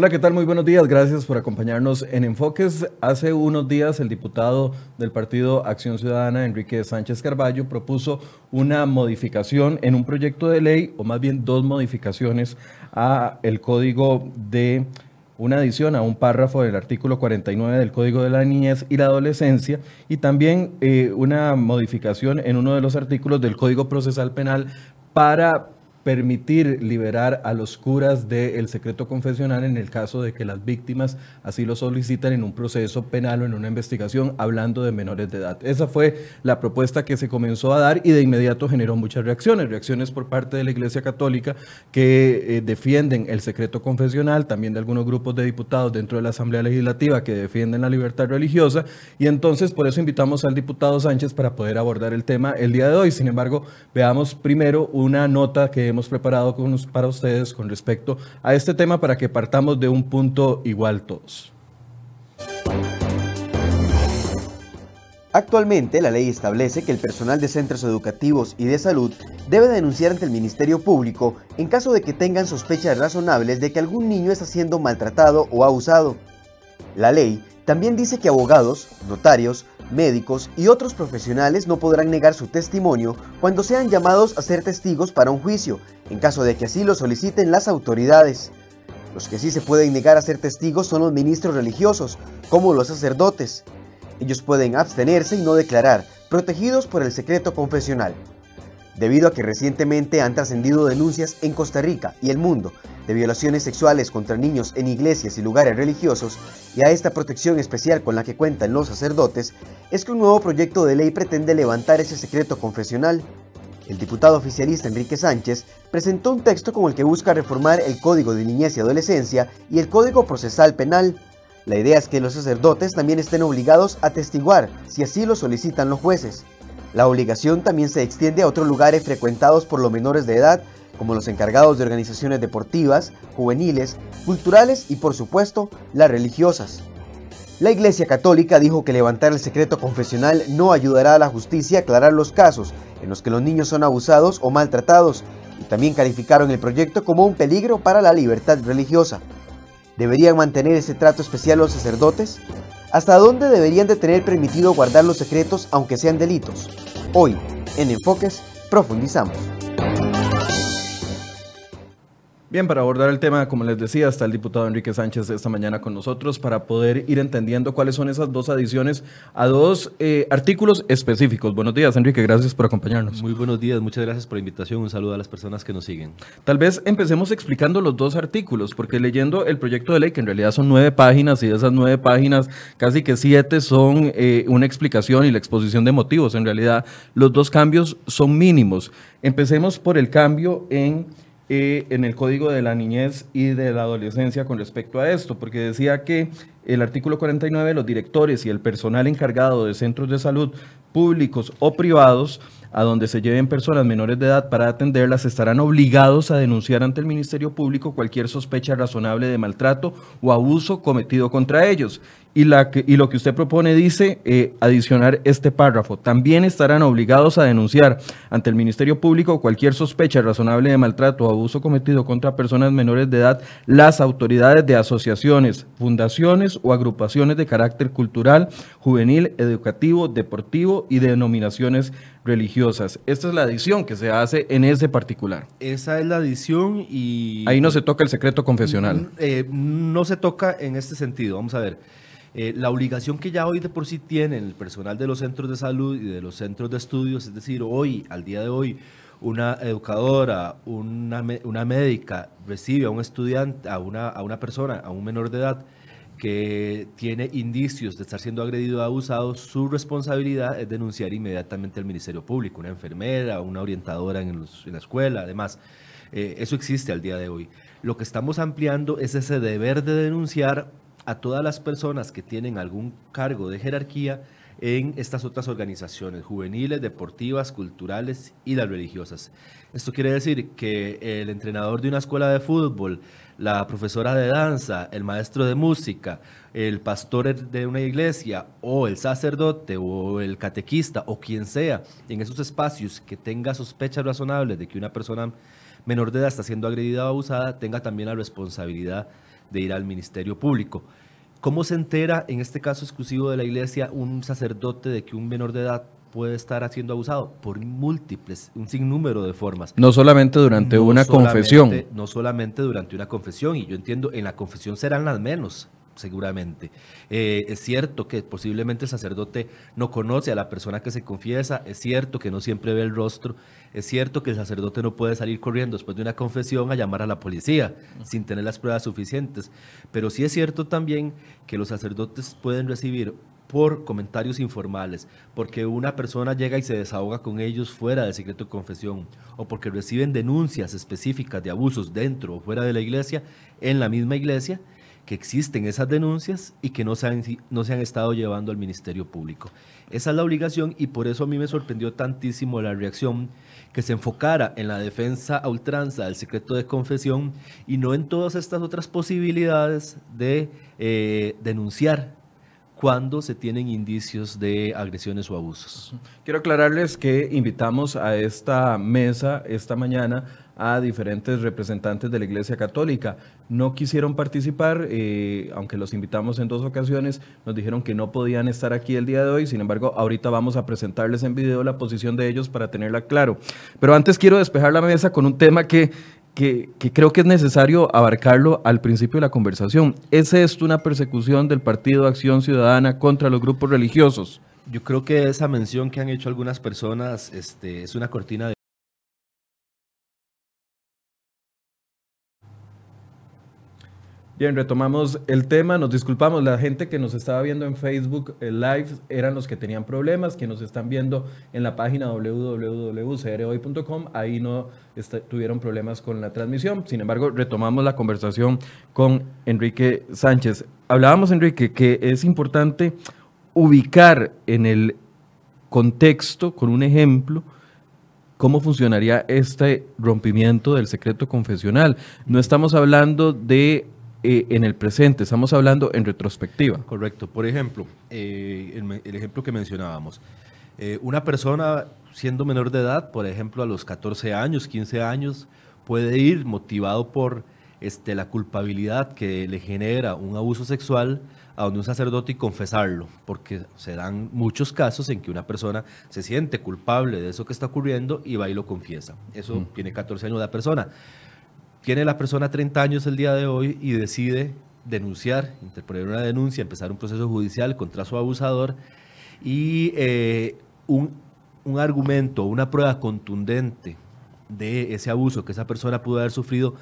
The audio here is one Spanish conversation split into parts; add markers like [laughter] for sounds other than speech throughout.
Hola, ¿qué tal? Muy buenos días. Gracias por acompañarnos en Enfoques. Hace unos días el diputado del Partido Acción Ciudadana, Enrique Sánchez Carballo, propuso una modificación en un proyecto de ley, o más bien dos modificaciones a el código de una adición a un párrafo del artículo 49 del Código de la Niñez y la Adolescencia y también eh, una modificación en uno de los artículos del Código Procesal Penal para permitir liberar a los curas del secreto confesional en el caso de que las víctimas así lo solicitan en un proceso penal o en una investigación hablando de menores de edad. Esa fue la propuesta que se comenzó a dar y de inmediato generó muchas reacciones, reacciones por parte de la Iglesia Católica que eh, defienden el secreto confesional, también de algunos grupos de diputados dentro de la Asamblea Legislativa que defienden la libertad religiosa y entonces por eso invitamos al diputado Sánchez para poder abordar el tema el día de hoy. Sin embargo, veamos primero una nota que hemos preparado para ustedes con respecto a este tema para que partamos de un punto igual todos. Actualmente, la ley establece que el personal de centros educativos y de salud debe denunciar ante el Ministerio Público en caso de que tengan sospechas razonables de que algún niño está siendo maltratado o abusado. La ley también dice que abogados, notarios, médicos y otros profesionales no podrán negar su testimonio cuando sean llamados a ser testigos para un juicio, en caso de que así lo soliciten las autoridades. Los que sí se pueden negar a ser testigos son los ministros religiosos, como los sacerdotes. Ellos pueden abstenerse y no declarar, protegidos por el secreto confesional debido a que recientemente han trascendido denuncias en Costa Rica y el mundo de violaciones sexuales contra niños en iglesias y lugares religiosos, y a esta protección especial con la que cuentan los sacerdotes, es que un nuevo proyecto de ley pretende levantar ese secreto confesional. El diputado oficialista Enrique Sánchez presentó un texto con el que busca reformar el Código de Niñez y Adolescencia y el Código Procesal Penal. La idea es que los sacerdotes también estén obligados a testiguar si así lo solicitan los jueces. La obligación también se extiende a otros lugares frecuentados por los menores de edad, como los encargados de organizaciones deportivas, juveniles, culturales y por supuesto las religiosas. La Iglesia Católica dijo que levantar el secreto confesional no ayudará a la justicia a aclarar los casos en los que los niños son abusados o maltratados y también calificaron el proyecto como un peligro para la libertad religiosa. ¿Deberían mantener ese trato especial los sacerdotes? ¿Hasta dónde deberían de tener permitido guardar los secretos aunque sean delitos? Hoy, en Enfoques, profundizamos. Bien, para abordar el tema, como les decía, está el diputado Enrique Sánchez esta mañana con nosotros para poder ir entendiendo cuáles son esas dos adiciones a dos eh, artículos específicos. Buenos días, Enrique, gracias por acompañarnos. Muy buenos días, muchas gracias por la invitación. Un saludo a las personas que nos siguen. Tal vez empecemos explicando los dos artículos, porque leyendo el proyecto de ley, que en realidad son nueve páginas, y de esas nueve páginas, casi que siete son eh, una explicación y la exposición de motivos. En realidad, los dos cambios son mínimos. Empecemos por el cambio en en el Código de la Niñez y de la Adolescencia con respecto a esto, porque decía que el artículo 49, los directores y el personal encargado de centros de salud públicos o privados a donde se lleven personas menores de edad para atenderlas estarán obligados a denunciar ante el Ministerio Público cualquier sospecha razonable de maltrato o abuso cometido contra ellos. Y, la y lo que usted propone dice eh, adicionar este párrafo. También estarán obligados a denunciar ante el Ministerio Público cualquier sospecha razonable de maltrato o abuso cometido contra personas menores de edad las autoridades de asociaciones, fundaciones o agrupaciones de carácter cultural, juvenil, educativo, deportivo y denominaciones religiosas. Esta es la adición que se hace en ese particular. Esa es la adición y... Ahí no se toca el secreto confesional. Mm, eh, no se toca en este sentido. Vamos a ver. Eh, la obligación que ya hoy de por sí tienen el personal de los centros de salud y de los centros de estudios, es decir, hoy, al día de hoy, una educadora, una, una médica recibe a un estudiante, a una, a una persona, a un menor de edad, que tiene indicios de estar siendo agredido o abusado, su responsabilidad es denunciar inmediatamente al Ministerio Público, una enfermera, una orientadora en, la escuela, además. Eh, eso existe al día de hoy. Lo que estamos ampliando es ese deber de denunciar a todas las personas que tienen algún cargo de jerarquía en estas otras organizaciones, juveniles, deportivas, culturales y las religiosas. Esto quiere decir que el entrenador de una escuela de fútbol, la profesora de danza, el maestro de música, el pastor de una iglesia o el sacerdote o el catequista o quien sea en esos espacios que tenga sospechas razonables de que una persona menor de edad está siendo agredida o abusada, tenga también la responsabilidad de ir al Ministerio Público. ¿Cómo se entera, en este caso exclusivo de la iglesia, un sacerdote de que un menor de edad puede estar siendo abusado? Por múltiples, un sinnúmero de formas. No solamente durante No una solamente- confesión. No solamente durante una confesión, y yo entiendo, en la confesión serán las menos, seguramente. Eh, es cierto que posiblemente el sacerdote no conoce a la persona que se confiesa, es cierto que no siempre ve el rostro, es cierto que el sacerdote no puede salir corriendo después de una confesión a llamar a la policía sin tener las pruebas suficientes, pero sí es cierto también que los sacerdotes pueden recibir por comentarios informales, porque una persona llega y se desahoga con ellos fuera del secreto de confesión, o porque reciben denuncias específicas de abusos dentro o fuera de la iglesia, en la misma iglesia, existen esas denuncias y que no se han, no se han estado llevando al Ministerio Público. Esa es la obligación y por eso a mí me sorprendió tantísimo la reacción que se enfocara en la defensa a ultranza del secreto de confesión y no en todas estas otras posibilidades de eh, denunciar cuando se tienen indicios de agresiones o abusos. Quiero aclararles que invitamos a esta mesa esta mañana a diferentes representantes de la Iglesia Católica. No quisieron participar, eh, aunque los invitamos en dos ocasiones, nos dijeron que no podían estar aquí el día de hoy, sin embargo, ahorita vamos a presentarles en video la posición de ellos para tenerla claro. Pero antes quiero despejar la mesa con un tema que, que, que creo que es necesario abarcarlo al principio de la conversación. ¿Es esto una persecución del Partido Acción Ciudadana contra los grupos religiosos? Yo creo que esa mención que han hecho algunas personas este, es una cortina de Bien, retomamos el tema. Nos disculpamos, la gente que nos estaba viendo en Facebook eh, Live eran los que tenían problemas, que nos están viendo en la página www.crhoy.com. Ahí no está- tuvieron problemas con la transmisión. Sin embargo, retomamos la conversación con Enrique Sánchez. Hablábamos, Enrique, que es importante ubicar en el contexto, con un ejemplo, cómo funcionaría este rompimiento del secreto confesional. No estamos hablando de eh, en el presente, estamos hablando en retrospectiva. Correcto. Por ejemplo, eh, el, ejemplo que mencionábamos. Eh, una persona siendo menor de edad, por ejemplo, a los 14 años, 15 años, puede ir motivado por este, la culpabilidad que le genera un abuso sexual a donde un sacerdote y confesarlo, porque se dan muchos casos en que una persona se siente culpable de eso que está ocurriendo y va y lo confiesa. Eso tiene 14 años la persona. Tiene la persona 30 años el día de hoy y decide denunciar, interponer una denuncia, empezar un proceso judicial contra su abusador y eh, un, un argumento, una prueba contundente de ese abuso que esa persona pudo haber sufrido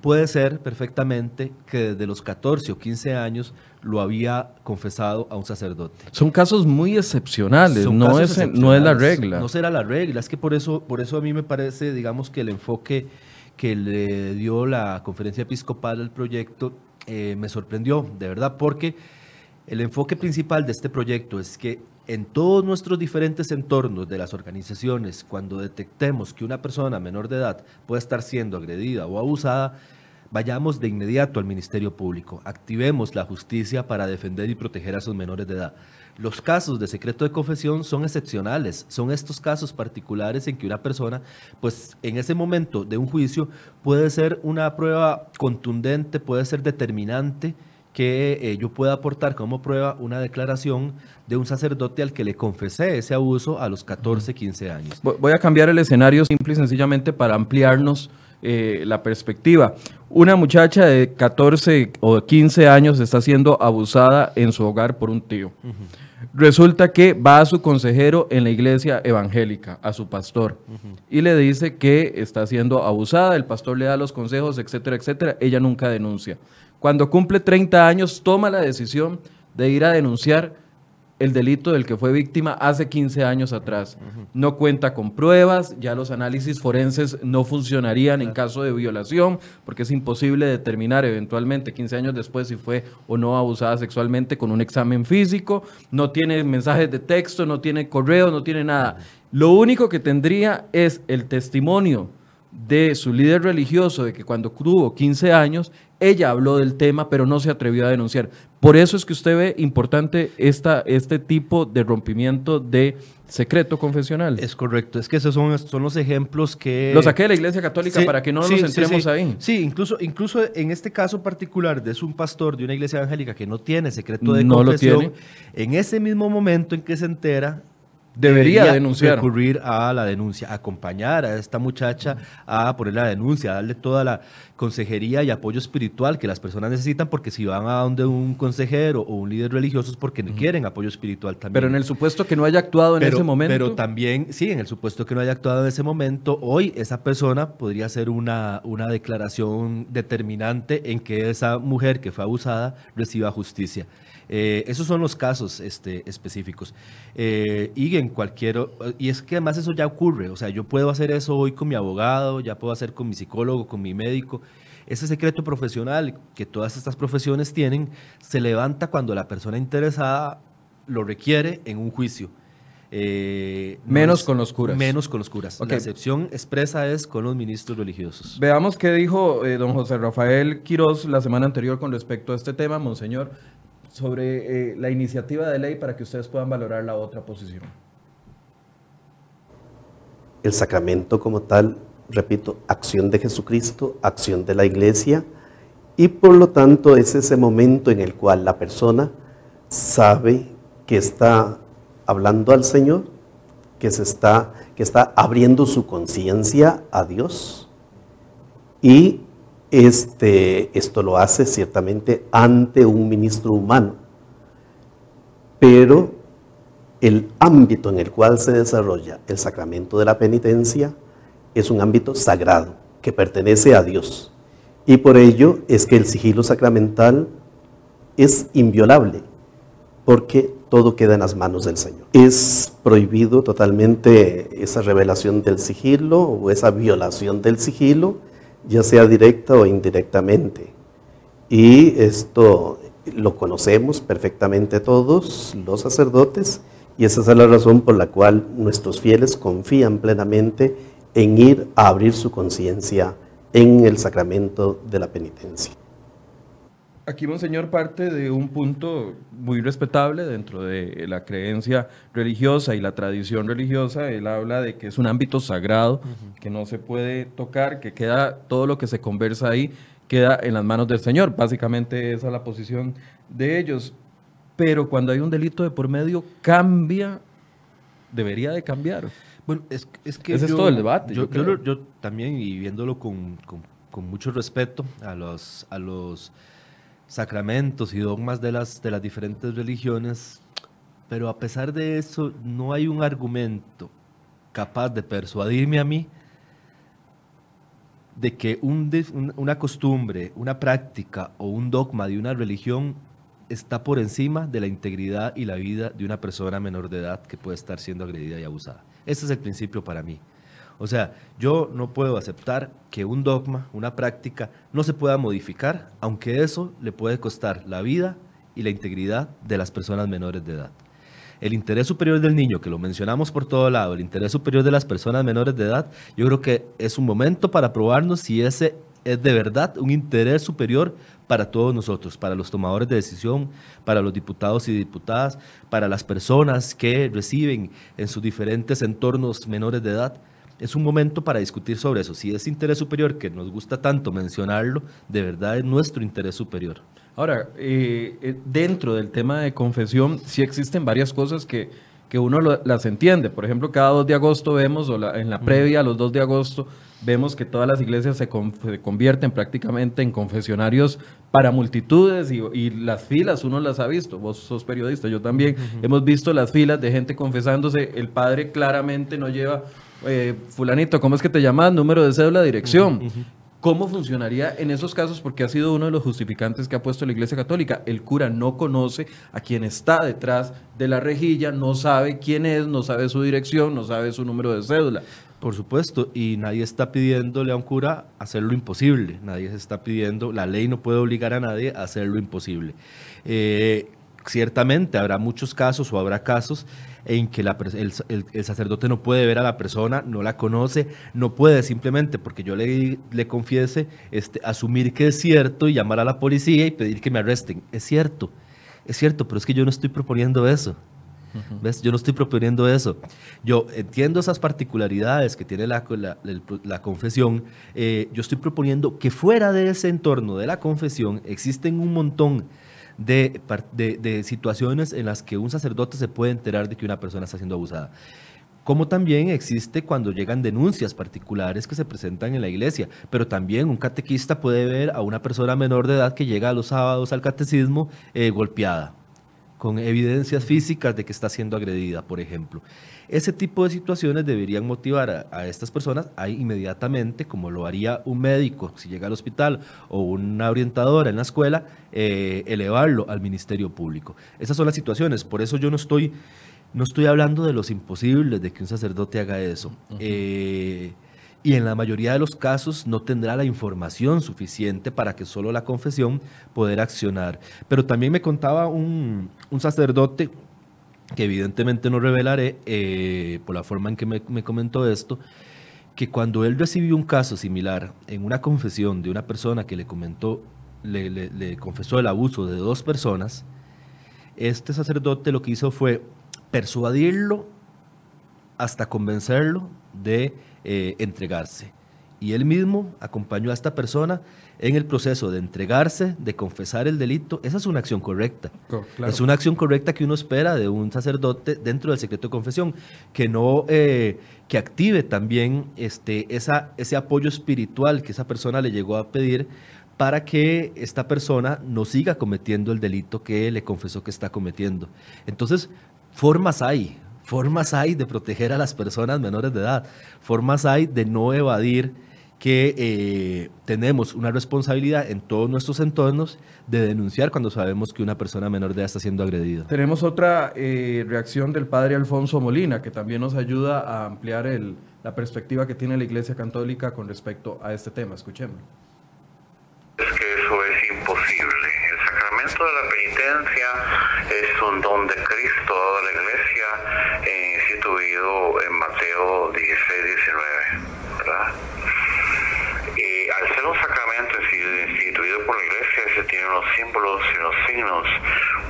puede ser perfectamente que desde los 14 o 15 años lo había confesado a un sacerdote. Son casos muy excepcionales, Son no es, no es la regla. No será la regla, es que por eso, por eso a mí me parece, digamos, que el enfoque que le dio la conferencia episcopal al proyecto eh, me sorprendió, de verdad, porque el enfoque principal de este proyecto es que en todos nuestros diferentes entornos de las organizaciones, cuando detectemos que una persona menor de edad puede estar siendo agredida o abusada, vayamos de inmediato al Ministerio Público, activemos la justicia para defender y proteger a esos menores de edad. Los casos de secreto de confesión son excepcionales, son estos casos particulares en que una persona, pues en ese momento de un juicio, puede ser una prueba contundente, puede ser determinante que eh, yo pueda aportar como prueba una declaración de un sacerdote al que le confesé ese abuso a los 14, 15 años. Voy a cambiar el escenario simple y sencillamente para ampliarnos eh, la perspectiva. Una muchacha de 14 o 15 años está siendo abusada en su hogar por un tío. Resulta que va a su consejero en la iglesia evangélica, a su pastor, y le dice que está siendo abusada, el pastor le da los consejos, etcétera, etcétera. Ella nunca denuncia. Cuando cumple 30 años, toma la decisión de ir a denunciar el delito del que fue víctima hace 15 años atrás. No cuenta con pruebas, ya los análisis forenses no funcionarían en caso de violación, porque es imposible determinar eventualmente 15 años después si fue o no abusada sexualmente con un examen físico, no tiene mensajes de texto, no tiene correo, no tiene nada. Lo único que tendría es el testimonio de su líder religioso de que cuando tuvo 15 años, ella habló del tema, pero no se atrevió a denunciar. Por eso es que usted ve importante esta, este tipo de rompimiento de secreto confesional. Es correcto, es que esos son, son los ejemplos que... Lo saqué de la Iglesia Católica para que no nos centremos ahí. Sí, incluso, incluso en este caso particular de es un pastor de una iglesia evangélica que no tiene secreto de confesión, en ese mismo momento en que se entera, Debería, denunciar. recurrir a la denuncia, acompañar a esta muchacha a poner la denuncia, darle toda la consejería y apoyo espiritual que las personas necesitan, porque si van a donde un consejero o un líder religioso es porque quieren apoyo espiritual también. Pero en el supuesto que no haya actuado en ese momento. Pero también, sí, en el supuesto que no haya actuado en ese momento, hoy esa persona podría hacer una, una declaración determinante en que esa mujer que fue abusada reciba justicia. Eh, esos son los casos este, específicos. Eh, y en cualquier. Y es que además eso ya ocurre. O sea, yo puedo hacer eso hoy con mi abogado, ya puedo hacer con mi psicólogo, con mi médico. Ese secreto profesional que todas estas profesiones tienen se levanta cuando la persona interesada lo requiere en un juicio. Eh, menos con los curas. Menos con los curas. La excepción expresa es con los ministros religiosos. Veamos qué dijo don José Rafael Quiroz la semana anterior con respecto a este tema, Monseñor sobre eh, la iniciativa de ley para que ustedes puedan valorar la otra posición. El sacramento como tal, repito, acción de Jesucristo, acción de la iglesia, y por lo tanto es ese momento en el cual la persona sabe que está hablando al Señor, que, se está, que está abriendo su conciencia a Dios y este, esto lo hace ciertamente ante un ministro humano, pero el ámbito en el cual se desarrolla el sacramento de la penitencia es un ámbito sagrado que pertenece a Dios. Y por ello es que el sigilo sacramental es inviolable, porque todo queda en las manos del Señor. Es prohibido totalmente esa revelación del sigilo o esa violación del sigilo ya sea directa o indirectamente. Y esto lo conocemos perfectamente todos los sacerdotes y esa es la razón por la cual nuestros fieles confían plenamente en ir a abrir su conciencia en el sacramento de la penitencia. Aquí, Monseñor, parte de un punto muy respetable dentro de la creencia religiosa y la tradición religiosa. Él habla de que es un ámbito sagrado, que no se puede tocar, que queda todo lo que se conversa ahí, queda en las manos del Señor. Básicamente esa es la posición de ellos. Pero cuando hay un delito de por medio, cambia, debería de cambiar. Bueno, es, que ese es todo el debate. Yo, también, y viéndolo con, con mucho respeto a los... A los sacramentos y dogmas de las, de las diferentes religiones, pero a pesar de eso no hay un argumento capaz de persuadirme a mí de que una costumbre, una práctica o un dogma de una religión está por encima de la integridad y la vida de una persona menor de edad que puede estar siendo agredida y abusada. Ese es el principio para mí. O sea, yo no puedo aceptar que un dogma, una práctica, no se pueda modificar, aunque eso le puede costar la vida y la integridad de las personas menores de edad. El interés superior del niño, que lo mencionamos por todo lado, el interés superior de las personas menores de edad, yo creo que es un momento para probarnos si ese es de verdad un interés superior para todos nosotros, para los tomadores de decisión, para los diputados y diputadas, para las personas que reciben en sus diferentes entornos menores de edad es un momento para discutir sobre eso. Si es interés superior, que nos gusta tanto mencionarlo, de verdad es nuestro interés superior. Ahora, eh, eh, dentro del tema de confesión, sí existen varias cosas que, que uno las entiende. Por ejemplo, cada 2 de agosto vemos, o en la previa a los 2 de agosto, vemos que todas las iglesias se, convierten prácticamente en confesionarios para multitudes y, las filas, uno las ha visto, vos sos periodista, yo también, hemos visto las filas de gente confesándose, el padre claramente no lleva eh, fulanito, ¿cómo es que te llamas? Número de cédula, dirección. ¿Cómo funcionaría en esos casos? Porque ha sido uno de los justificantes que ha puesto la Iglesia Católica. El cura no conoce a quien está detrás de la rejilla, no sabe quién es, no sabe su dirección, no sabe su número de cédula. Por supuesto, y nadie está pidiéndole a un cura hacer lo imposible. Nadie se está pidiendo, la ley no puede obligar a nadie a hacer lo imposible. Eh, ciertamente habrá muchos casos o habrá casos en que el, sacerdote no puede ver a la persona, no la conoce, no puede simplemente porque yo le, le confiese este, asumir que es cierto y llamar a la policía y pedir que me arresten. Es cierto, es cierto, pero es que yo no estoy proponiendo eso. ¿Ves? Yo no estoy proponiendo eso. Yo entiendo esas particularidades que tiene la, la, confesión. Eh, yo estoy proponiendo que fuera de ese entorno de la confesión existen un montón de, de, situaciones en las que un sacerdote se puede enterar de que una persona está siendo abusada. Como también existe cuando llegan denuncias particulares que se presentan en la iglesia, pero también un catequista puede ver a una persona menor de edad que llega los sábados al catecismo eh, golpeada, con evidencias físicas de que está siendo agredida, por ejemplo. Ese tipo de situaciones deberían motivar a, estas personas a inmediatamente, como lo haría un médico si llega al hospital o una orientadora en la escuela, eh, elevarlo al Ministerio Público. Esas son las situaciones, por eso yo no estoy, no estoy hablando de los imposibles de que un sacerdote haga eso. Eh, y en la mayoría de los casos no tendrá la información suficiente para que solo la confesión poder accionar. Pero también me contaba un, un sacerdote que evidentemente no revelaré eh, por la forma en que me, comentó esto, que cuando él recibió un caso similar en una confesión de una persona que le comentó, le, confesó el abuso de dos personas, este sacerdote lo que hizo fue persuadirlo hasta convencerlo de eh, entregarse. Y él mismo acompañó a esta persona en el proceso de entregarse, de confesar el delito, esa es una acción correcta. Es una acción correcta que uno espera de un sacerdote dentro del secreto de confesión, que no, eh, que active también este, esa, ese apoyo espiritual que esa persona le llegó a pedir para que esta persona no siga cometiendo el delito que le confesó que está cometiendo. Entonces, formas hay, formas hay de proteger a las personas menores de edad, formas hay de no evadir que eh, tenemos una responsabilidad en todos nuestros entornos de denunciar cuando sabemos que una persona menor de edad está siendo agredida. Tenemos otra eh, reacción del padre Alfonso Molina, que también nos ayuda a ampliar el, la perspectiva que tiene la Iglesia Católica con respecto a este tema. Escuchemos. Es que eso es imposible. El sacramento de la penitencia es un don de Cristo a la Iglesia en Mateo 16, 19, ¿verdad? al ser un sacramento instituido por la iglesia, se tiene unos símbolos y unos signos,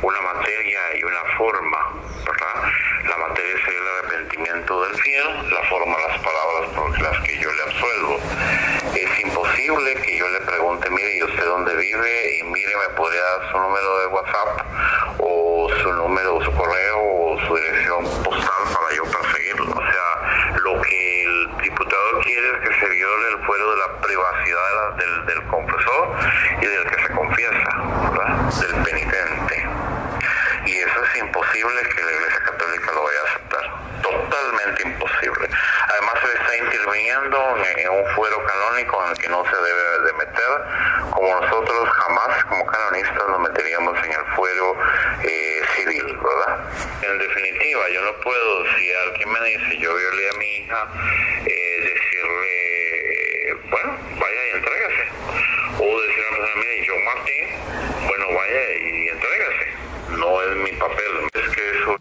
una materia y una forma, ¿verdad? La materia sería el arrepentimiento del fiel, la forma las palabras por las que yo le absuelvo. Es imposible que yo le pregunte, mire, ¿y usted dónde vive? Y mire, ¿me podría dar su número de WhatsApp o su número, su correo o su dirección postal para yo perseguirlo? O sea, lo que el diputado quiere es que se viole el fuero de la privacidad del, confesor y del que se confiesa, del penitente. Y eso es imposible que la Iglesia Católica lo vaya a aceptar. Totalmente imposible. Además se está interviniendo en, un fuero canónico en el que no se debe de meter, como nosotros jamás como canonistas nos meteríamos en el fuero eh, civil, ¿verdad? En definitiva, yo no puedo, si alguien me dice yo violé a mi hija, eh, decirle, bueno, vaya y entrégase. O decirle a la persona, mire, yo maté, bueno, vaya y entrégase. No es mi papel, es que eso...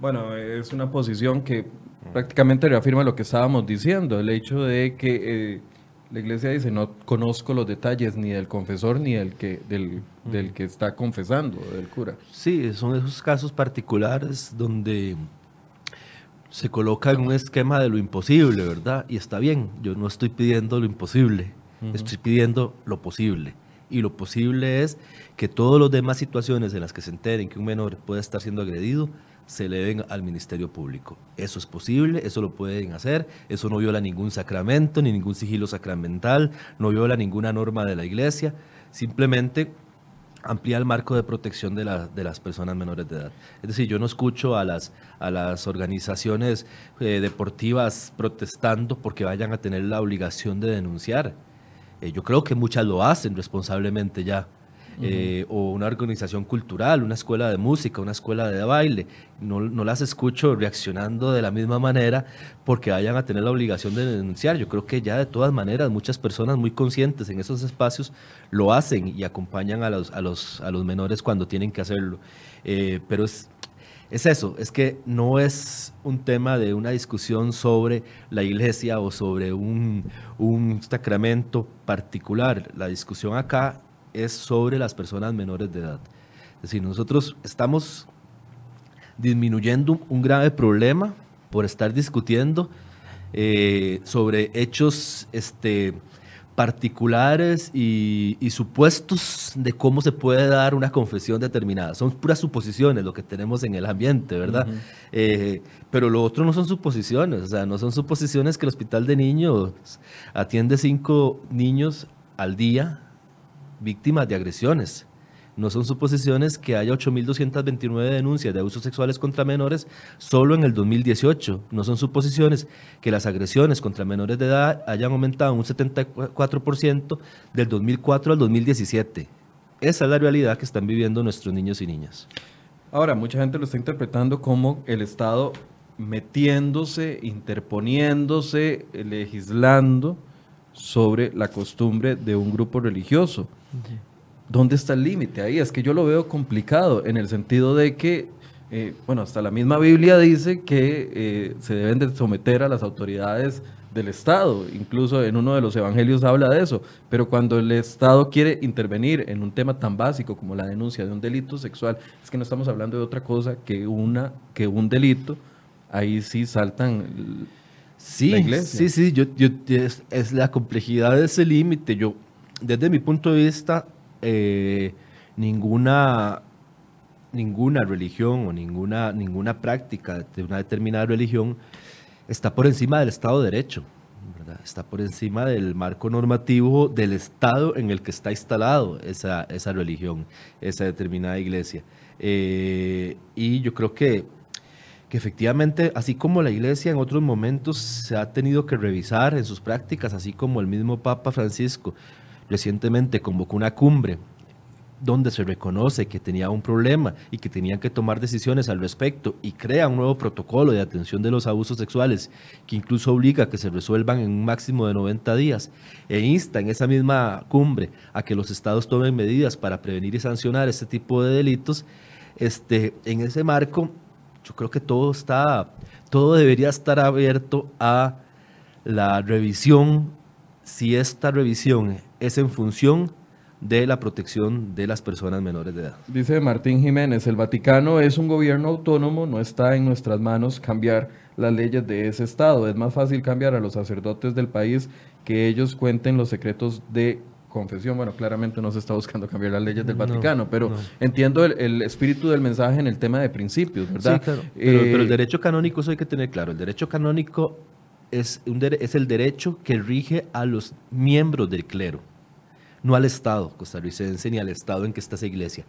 Bueno, es una posición que prácticamente reafirma lo que estábamos diciendo, el hecho de que eh, la iglesia dice no conozco los detalles ni del confesor ni del que, del, del que está confesando, del cura. Sí, son esos casos particulares donde se coloca en un esquema de lo imposible, ¿verdad? Y está bien, yo no estoy pidiendo lo imposible, estoy pidiendo lo posible. Y lo posible es que todas las demás situaciones en las que se enteren que un menor puede estar siendo agredido, se eleven al Ministerio Público. Eso es posible, eso lo pueden hacer, eso no viola ningún sacramento, ni ningún sigilo sacramental, no viola ninguna norma de la Iglesia, simplemente amplía el marco de protección de, de, las personas menores de edad. Es decir, yo no escucho a las, a las organizaciones eh, deportivas protestando porque vayan a tener la obligación de denunciar. Eh, yo creo que muchas lo hacen responsablemente ya. Eh, o una organización cultural, una escuela de música, una escuela de baile. No, no, las escucho reaccionando de la misma manera porque vayan a tener la obligación de denunciar. Yo creo que ya de todas maneras muchas personas muy conscientes en esos espacios lo hacen y acompañan a los, a los, a los menores cuando tienen que hacerlo. Eh, pero es, es eso, es que no es un tema de una discusión sobre la iglesia o sobre un, un sacramento particular. La discusión acá es sobre las personas menores de edad. Es decir, nosotros estamos disminuyendo un grave problema por estar discutiendo eh, sobre hechos este, particulares y, supuestos de cómo se puede dar una confesión determinada. Son puras suposiciones lo que tenemos en el ambiente, ¿verdad? Eh, pero lo otro no son suposiciones, o sea, no son suposiciones que el hospital de niños atiende cinco niños al día víctimas de agresiones. No son suposiciones que haya 8.229 denuncias de abusos sexuales contra menores solo en el 2018. No son suposiciones que las agresiones contra menores de edad hayan aumentado un 74% del 2004 al 2017. Esa es la realidad que están viviendo nuestros niños y niñas. Ahora, mucha gente lo está interpretando como el Estado metiéndose, interponiéndose, legislando sobre la costumbre de un grupo religioso. ¿Dónde está el límite ahí? Es que yo lo veo complicado en el sentido de que, eh, bueno, hasta la misma Biblia dice que eh, se deben de someter a las autoridades del Estado. Incluso en uno de los evangelios habla de eso. Pero cuando el Estado quiere intervenir en un tema tan básico como la denuncia de un delito sexual, es que no estamos hablando de otra cosa que, una, que un delito. Ahí sí saltan sí, la iglesia. Sí, sí, yo, es, es la complejidad de ese límite. Yo, desde mi punto de vista, eh, ninguna, ninguna religión o ninguna, ninguna práctica de una determinada religión está por encima del Estado de Derecho, está por encima del marco normativo del Estado en el que está instalado esa, esa religión, esa determinada iglesia. Eh, y yo creo que, que efectivamente, así como la iglesia en otros momentos se ha tenido que revisar en sus prácticas, así como el mismo Papa Francisco recientemente convocó una cumbre donde se reconoce que tenía un problema y que tenían que tomar decisiones al respecto y crea un nuevo protocolo de atención de los abusos sexuales que incluso obliga a que se resuelvan en un máximo de 90 días e insta en esa misma cumbre a que los estados tomen medidas para prevenir y sancionar este tipo de delitos, este, en ese marco yo creo que todo está, todo debería estar abierto a la revisión si esta revisión es en función de la protección de las personas menores de edad. Dice Martín Jiménez, el Vaticano es un gobierno autónomo, no está en nuestras manos cambiar las leyes de ese Estado. Es más fácil cambiar a los sacerdotes del país que ellos cuenten los secretos de confesión. Bueno, claramente no se está buscando cambiar las leyes del Vaticano, pero entiendo el, espíritu del mensaje en el tema de principios, ¿verdad? Sí, claro. Pero, pero, el eh, derecho canónico, eso hay que tener claro, el derecho canónico es, un es el derecho que rige a los miembros del clero, no al Estado costarricense ni al Estado en que está esa iglesia.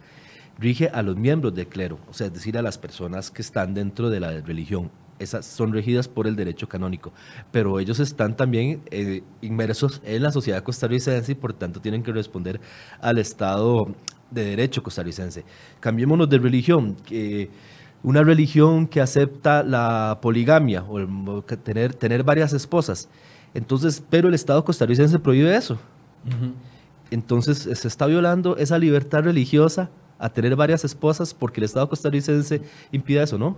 Rige a los miembros del clero, o sea, es decir, a las personas que están dentro de la religión. Esas son regidas por el derecho canónico, pero ellos están también eh, inmersos en la sociedad costarricense y por tanto tienen que responder al Estado de derecho costarricense. Cambiémonos de religión. que una religión que acepta la poligamia o tener, tener varias esposas. Entonces, pero el Estado costarricense prohíbe eso. Entonces se está violando esa libertad religiosa a tener varias esposas porque el Estado costarricense impide eso, ¿no?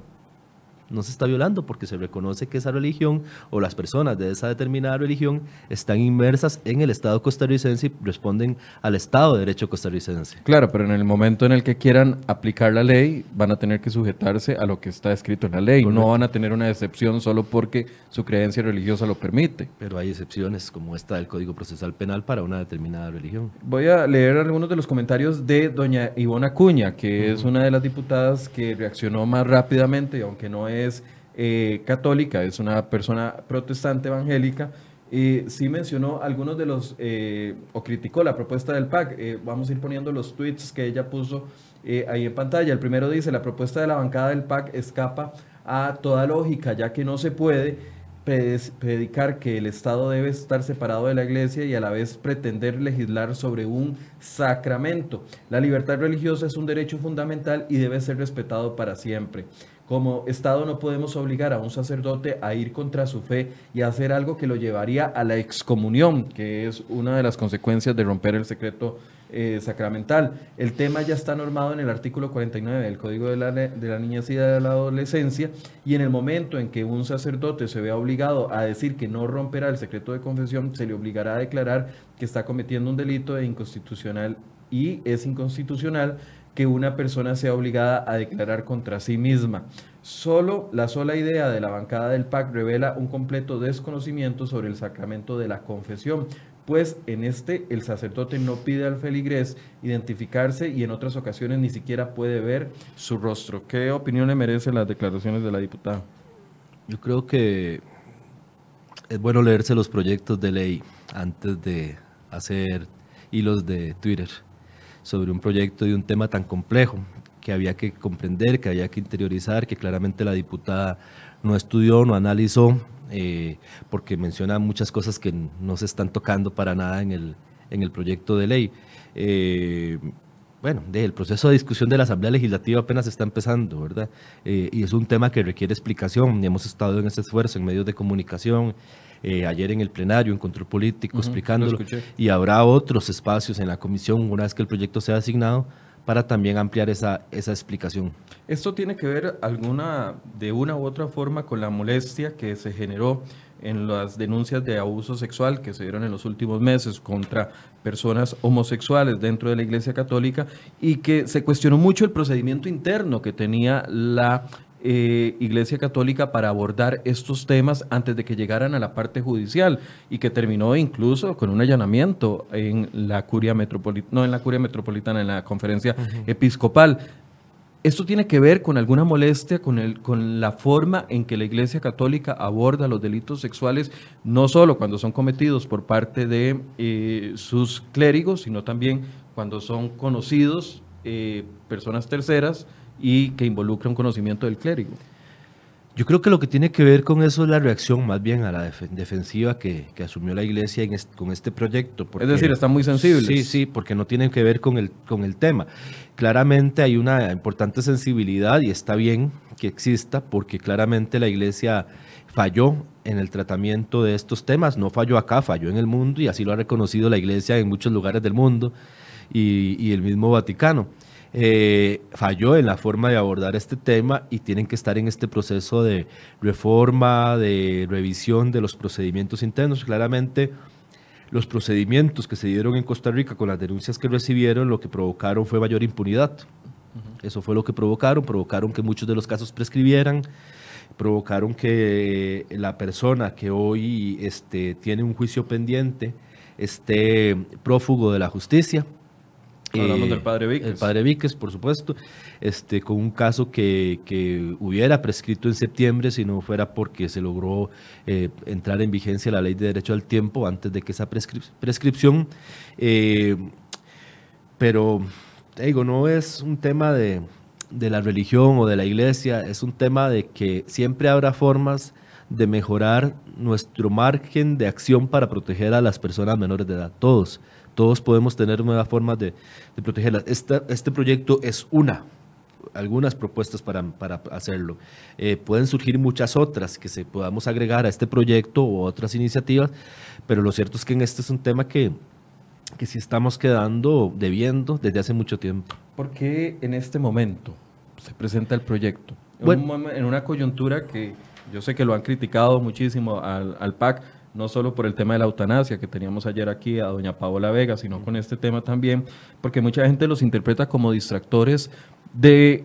No se está violando porque se reconoce que esa religión o las personas de esa determinada religión están inmersas en el Estado costarricense y responden al Estado de Derecho costarricense. Claro, pero en el momento en el que quieran aplicar la ley, van a tener que sujetarse a lo que está escrito en la ley. No van a tener una excepción solo porque su creencia religiosa lo permite. Pero hay excepciones como esta del Código Procesal Penal para una determinada religión. Voy a leer algunos de los comentarios de doña Ivona Cuña, que es una de las diputadas que reaccionó más rápidamente, aunque no es es eh, católica, es una persona protestante evangélica, y sí mencionó algunos de los, eh, o criticó la propuesta del PAC. Eh, vamos a ir poniendo los tweets que ella puso ahí en pantalla. El primero dice, la propuesta de la bancada del PAC escapa a toda lógica, ya que no se puede predicar que el Estado debe estar separado de la iglesia y a la vez pretender legislar sobre un sacramento. La libertad religiosa es un derecho fundamental y debe ser respetado para siempre. Como Estado no podemos obligar a un sacerdote a ir contra su fe y a hacer algo que lo llevaría a la excomunión, que es una de las consecuencias de romper el secreto eh, sacramental. El tema ya está normado en el artículo 49 del Código de la, de la Niñez y de la Adolescencia y en el momento en que un sacerdote se vea obligado a decir que no romperá el secreto de confesión, se le obligará a declarar que está cometiendo un delito de inconstitucional y es inconstitucional que una persona sea obligada a declarar contra sí misma. Solo la sola idea de la bancada del PAC revela un completo desconocimiento sobre el sacramento de la confesión, pues en este el sacerdote no pide al feligrés identificarse y en otras ocasiones ni siquiera puede ver su rostro. ¿Qué opinión le merecen las declaraciones de la diputada? Yo creo que es bueno leerse los proyectos de ley antes de hacer hilos de Twitter sobre un proyecto y un tema tan complejo que había que comprender, que había que interiorizar, que claramente la diputada no estudió, no analizó, eh, porque menciona muchas cosas que no se están tocando para nada en el, en el proyecto de ley. Eh, bueno, el proceso de discusión de la Asamblea Legislativa apenas está empezando, ¿verdad? Eh, y es un tema que requiere explicación. Hemos estado en ese esfuerzo en medios de comunicación, ayer en el plenario, en control político, explicándolo. Y habrá otros espacios en la comisión una vez que el proyecto sea asignado para también ampliar esa, esa explicación. Esto tiene que ver alguna, de una u otra forma con la molestia que se generó en las denuncias de abuso sexual que se dieron en los últimos meses contra personas homosexuales dentro de la Iglesia Católica y que se cuestionó mucho el procedimiento interno que tenía la eh, Iglesia Católica para abordar estos temas antes de que llegaran a la parte judicial y que terminó incluso con un allanamiento en la curia metropolitana, no en la curia metropolitana, en la conferencia episcopal. Esto tiene que ver con alguna molestia con, el, con la forma en que la Iglesia Católica aborda los delitos sexuales, no solo cuando son cometidos por parte de eh, sus clérigos, sino también cuando son conocidos eh, personas terceras y que involucra un conocimiento del clérigo. Yo creo que lo que tiene que ver con eso es la reacción más bien a la defensiva que, asumió la iglesia con este proyecto. es decir, está muy sensible. Sí, sí, porque no tienen que ver con el, con el tema. Claramente hay una importante sensibilidad y está bien que exista porque claramente la iglesia falló en el tratamiento de estos temas, no falló acá, falló en el mundo y así lo ha reconocido la iglesia en muchos lugares del mundo y, y el mismo Vaticano. Eh, falló en la forma de abordar este tema y tienen que estar en este proceso de reforma, de revisión de los procedimientos internos. Claramente, los procedimientos que se dieron en Costa Rica con las denuncias que recibieron, lo que provocaron fue mayor impunidad. Eso fue lo que provocaron, provocaron que muchos de los casos prescribieran, provocaron que la persona que hoy este, tiene un juicio pendiente esté prófugo de la justicia Hablamos del padre Víquez. El padre Víquez, por supuesto, este, con un caso que, que, hubiera prescrito en septiembre si no fuera porque se logró eh, entrar en vigencia la ley de derecho al tiempo antes de que esa prescripción. Eh, pero, te digo, no es un tema de, de la religión o de la iglesia, es un tema de que siempre habrá formas de mejorar nuestro margen de acción para proteger a las personas menores de edad, todos todos podemos tener nuevas formas de, de protegerlas. este proyecto es una, algunas propuestas para, para hacerlo. Eh, pueden surgir muchas otras que se podamos agregar a este proyecto o otras iniciativas, pero lo cierto es que en este es un tema que, que sí estamos quedando debiendo desde hace mucho tiempo. ¿Por qué en este momento se presenta el proyecto? En, en una coyuntura que yo sé que lo han criticado muchísimo al, al PAC, no solo por el tema de la eutanasia que teníamos ayer aquí a doña Paola Vega, sino con este tema también, porque mucha gente los interpreta como distractores de,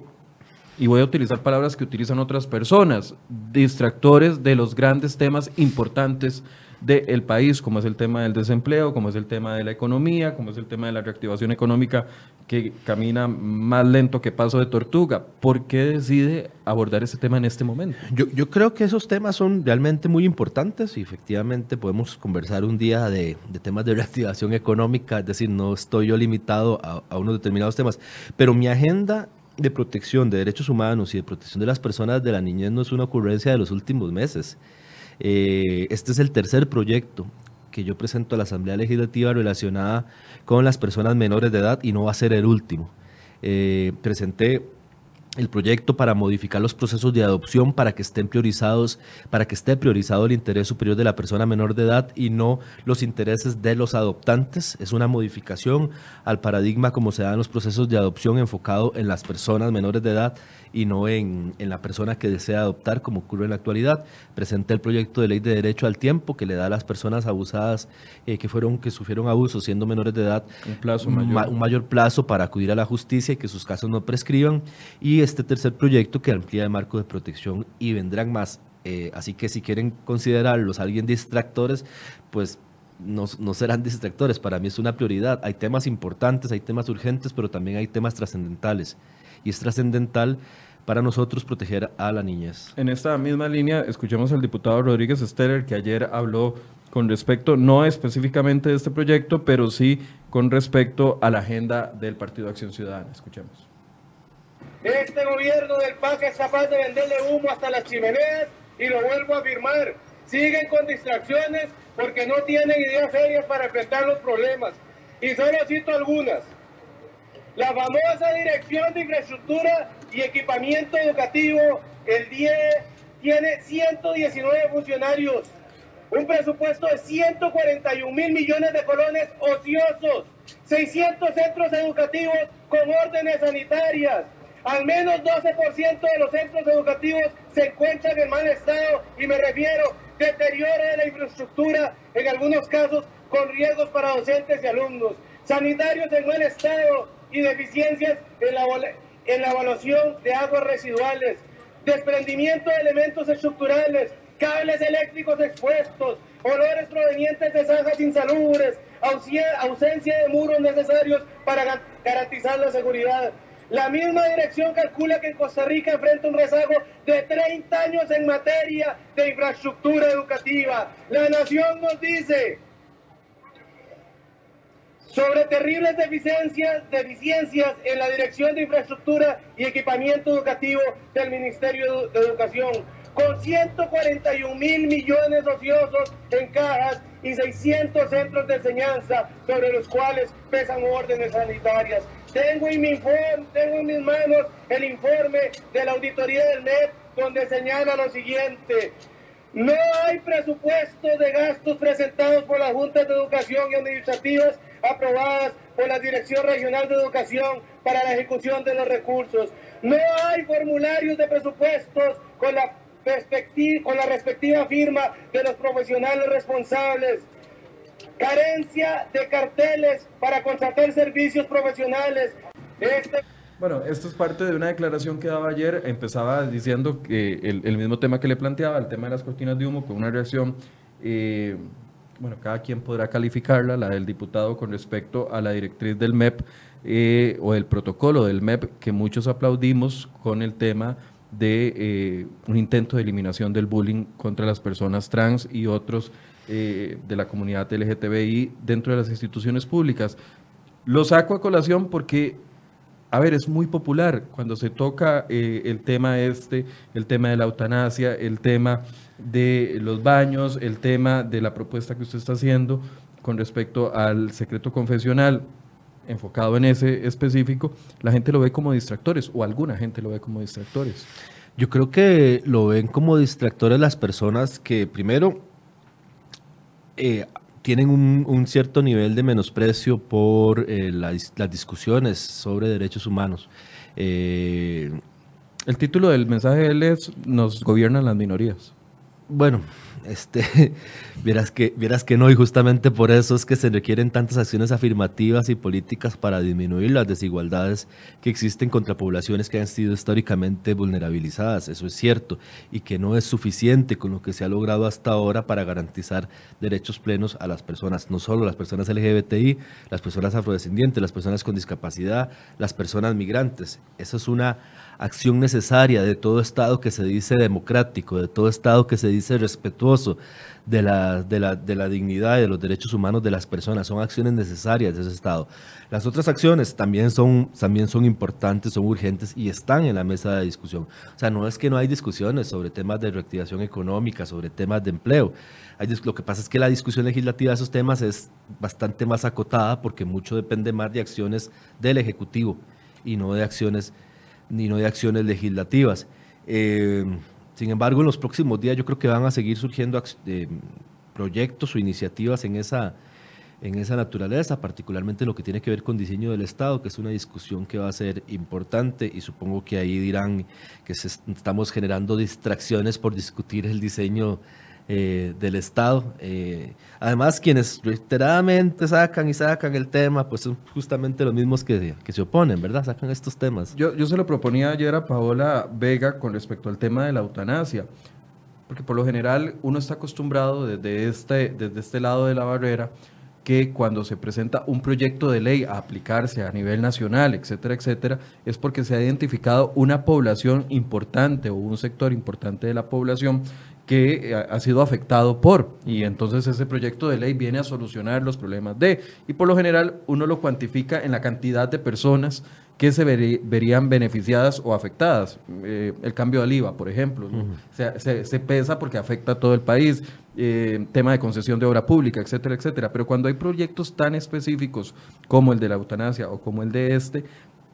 y voy a utilizar palabras que utilizan otras personas, distractores de los grandes temas importantes del país, como es el tema del desempleo, como es el tema de la economía, como es el tema de la reactivación económica que camina más lento que paso de tortuga. ¿Por qué decide abordar ese tema en este momento? Yo, creo que esos temas son realmente muy importantes y efectivamente podemos conversar un día de, de temas de [laughs] reactivación económica, es decir, no estoy yo limitado a, a unos determinados temas, pero mi agenda de protección de derechos humanos y de protección de las personas de la niñez no es una ocurrencia de los últimos meses Eh, este es el tercer proyecto que yo presento a la Asamblea Legislativa relacionada con las personas menores de edad y no va a ser el último. Eh, presenté el proyecto para modificar los procesos de adopción para que estén priorizados, para que esté priorizado el interés superior de la persona menor de edad y no los intereses de los adoptantes. Es una modificación al paradigma como se dan los procesos de adopción enfocado en las personas menores de edad y no en, la persona que desea adoptar, como ocurre en la actualidad. Presenté el proyecto de ley de derecho al tiempo que le da a las personas abusadas eh, que fueron que sufrieron abuso siendo menores de edad un plazo mayor. un mayor plazo para acudir a la justicia y que sus casos no prescriban. Y este tercer proyecto que amplía el marco de protección y vendrán más. Eh, así que si quieren considerarlos alguien distractores, pues no, no, serán distractores. Para mí es una prioridad. Hay temas importantes, hay temas urgentes, pero también hay temas trascendentales. Y es trascendental para nosotros proteger a la niñez. En esta misma línea, escuchamos al diputado Rodríguez Steller, que ayer habló con respecto, no específicamente de este proyecto, pero sí con respecto a la agenda del Partido Acción Ciudadana. Escuchemos. Este gobierno del PAC es capaz de venderle humo hasta las chimeneas y lo vuelvo a afirmar. Siguen con distracciones porque no tienen ideas serias para enfrentar los problemas. Y solo cito algunas. La famosa Dirección de Infraestructura y Equipamiento Educativo, el DIE, tiene 119 funcionarios, un presupuesto de 141 mil millones de colones ociosos, 600 centros educativos con órdenes sanitarias, al menos 12% de los centros educativos se encuentran en mal estado y me refiero deterioro de la infraestructura, en algunos casos con riesgos para docentes y alumnos, sanitarios en mal estado y deficiencias en la, en la evaluación de aguas residuales, desprendimiento de elementos estructurales, cables eléctricos expuestos, olores provenientes de zanjas insalubres, ausencia de muros necesarios para garantizar la seguridad, la misma dirección calcula que en Costa Rica enfrenta un rezago de 30 años en materia de infraestructura educativa. La nación nos dice sobre terribles deficiencias, deficiencias en la dirección de infraestructura y equipamiento educativo del Ministerio de Educación, con 141 mil millones ociosos en cajas y 600 centros de enseñanza sobre los cuales pesan órdenes sanitarias. Tengo en, mi informe, tengo en mis manos el informe de la auditoría del MEP donde señala lo siguiente. No hay presupuesto de gastos presentados por las juntas de educación y administrativas aprobadas por la Dirección Regional de Educación para la ejecución de los recursos. No hay formularios de presupuestos con la, con la respectiva firma de los profesionales responsables carencia de carteles para contratar servicios profesionales. Este... Bueno, esto es parte de una declaración que daba ayer. Empezaba diciendo que el, mismo tema que le planteaba, el tema de las cortinas de humo, con una reacción, eh, bueno, cada quien podrá calificarla, la del diputado con respecto a la directriz del MEP eh, o el protocolo del MEP, que muchos aplaudimos con el tema de eh, un intento de eliminación del bullying contra las personas trans y otros eh, de la comunidad LGTBI dentro de las instituciones públicas. Lo saco a colación porque, a ver, es muy popular cuando se toca eh, el tema este, el tema de la eutanasia, el tema de los baños, el tema de la propuesta que usted está haciendo con respecto al secreto confesional enfocado en ese específico, la gente lo ve como distractores o alguna gente lo ve como distractores. Yo creo que lo ven como distractores las personas que primero eh, tienen un, cierto nivel de menosprecio por eh, las discusiones sobre derechos humanos. Eh, el título del mensaje de él es Nos gobiernan las minorías. Bueno, este, [laughs] vieras que, vieras que no, y justamente por eso es que se requieren tantas acciones afirmativas y políticas para disminuir las desigualdades que existen contra poblaciones que han sido históricamente vulnerabilizadas, eso es cierto, y que no es suficiente con lo que se ha logrado hasta ahora para garantizar derechos plenos a las personas, no solo las personas LGBTI, las personas afrodescendientes, las personas con discapacidad, las personas migrantes. Eso es una acción necesaria de todo Estado que se dice democrático, de todo Estado que se dice respetuoso de la, de, la, de la dignidad y de los derechos humanos de las personas. Son acciones necesarias de ese Estado. Las otras acciones también son, también son importantes, son urgentes y están en la mesa de discusión. O sea, no es que no hay discusiones sobre temas de reactivación económica, sobre temas de empleo. Lo que pasa es que la discusión legislativa de esos temas es bastante más acotada porque mucho depende más de acciones del Ejecutivo y no de acciones, ni no de acciones legislativas. Eh, sin embargo, en los próximos días yo creo que van a seguir surgiendo eh, proyectos o iniciativas en esa, en esa naturaleza, particularmente lo que tiene que ver con diseño del Estado, que es una discusión que va a ser importante y supongo que ahí dirán que estamos generando distracciones por discutir el diseño eh, del Estado. Eh, además, quienes reiteradamente sacan y sacan el tema, pues son justamente los mismos que, que se oponen, ¿verdad? Sacan estos temas. Yo, yo se lo proponía ayer a Paola Vega con respecto al tema de la eutanasia, porque por lo general uno está acostumbrado desde este, desde este lado de la barrera que cuando se presenta un proyecto de ley a aplicarse a nivel nacional, etcétera, etcétera, es porque se ha identificado una población importante o un sector importante de la población que eh, ha sido afectado por, y entonces ese proyecto de ley viene a solucionar los problemas de, y por lo general uno lo cuantifica en la cantidad de personas que se verían beneficiadas o afectadas. Eh, el cambio del IVA, por ejemplo, se, pesa porque afecta a todo el país, eh, tema de concesión de obra pública, etcétera, etcétera. Pero cuando hay proyectos tan específicos como el de la eutanasia o como el de este,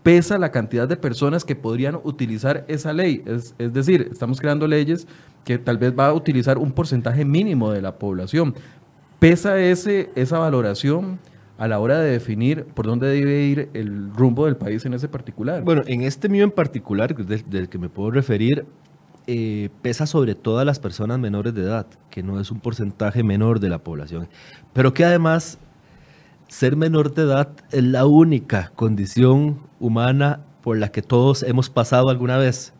pesa la cantidad de personas que podrían utilizar esa ley. Es, decir, estamos creando leyes que tal vez va a utilizar un porcentaje mínimo de la población. ¿Pesa ese, esa valoración a la hora de definir por dónde debe ir el rumbo del país en ese particular? Bueno, en este mío en particular, del, que me puedo referir, eh, pesa sobre todas las personas menores de edad, que no es un porcentaje menor de la población, pero que además ser menor de edad es la única condición humana por la que todos hemos pasado alguna vez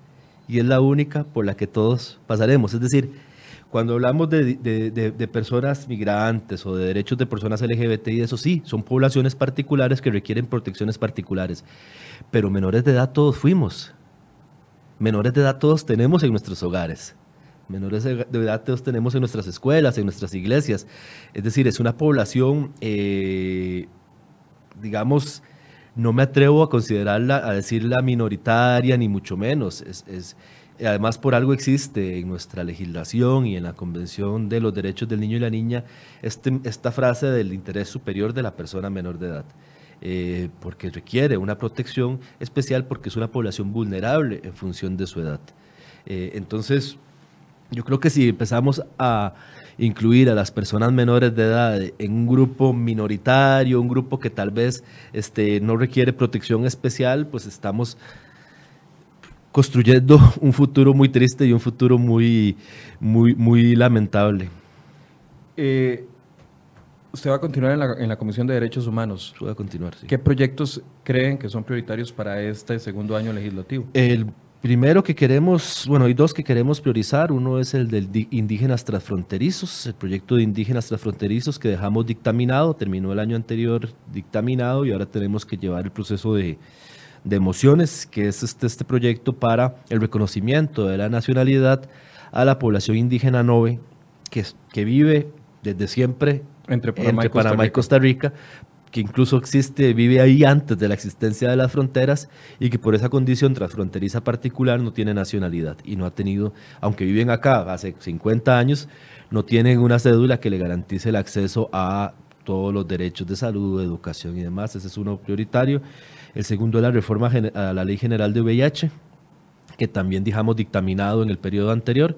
y es la única por la que todos pasaremos. Es decir, cuando hablamos de, personas migrantes o de derechos de personas LGBT y eso sí, son poblaciones particulares que requieren protecciones particulares. Pero menores de edad todos fuimos. Menores de edad todos tenemos en nuestros hogares. Menores de edad todos tenemos en nuestras escuelas, en nuestras iglesias. Es decir, es una población, eh, digamos, no me atrevo a considerarla, a decirla minoritaria, ni mucho menos. Es, además, por algo existe en nuestra legislación y en la Convención de los Derechos del Niño y la Niña este, esta frase del interés superior de la persona menor de edad. Eh, porque requiere una protección especial porque es una población vulnerable en función de su edad. Eh, entonces, yo creo que si empezamos a incluir a las personas menores de edad en un grupo minoritario, un grupo que tal vez este, no requiere protección especial, pues estamos construyendo [laughs] un futuro muy triste y un futuro muy, muy, muy lamentable. Eh, usted va a continuar en la, Comisión de Derechos Humanos. Voy a continuar, sí. ¿Qué proyectos creen que son prioritarios para este segundo año legislativo? El primero que queremos, bueno, hay dos que queremos priorizar. Uno es el de indígenas transfronterizos, el proyecto de indígenas transfronterizos que dejamos dictaminado, terminó el año anterior dictaminado y ahora tenemos que llevar el proceso de, de emociones, que es este, este proyecto para el reconocimiento de la nacionalidad a la población indígena Nove, que, que vive desde siempre entre Panamá, y Costa Rica, que incluso existe, vive ahí antes de la existencia de las fronteras y que por esa condición transfronteriza particular no tiene nacionalidad y no ha tenido, aunque viven acá hace 50 años, no tienen una cédula que le garantice el acceso a todos los derechos de salud, educación y demás. Ese es uno prioritario. El segundo es la reforma a la Ley General de VIH, que también dejamos dictaminado en el periodo anterior.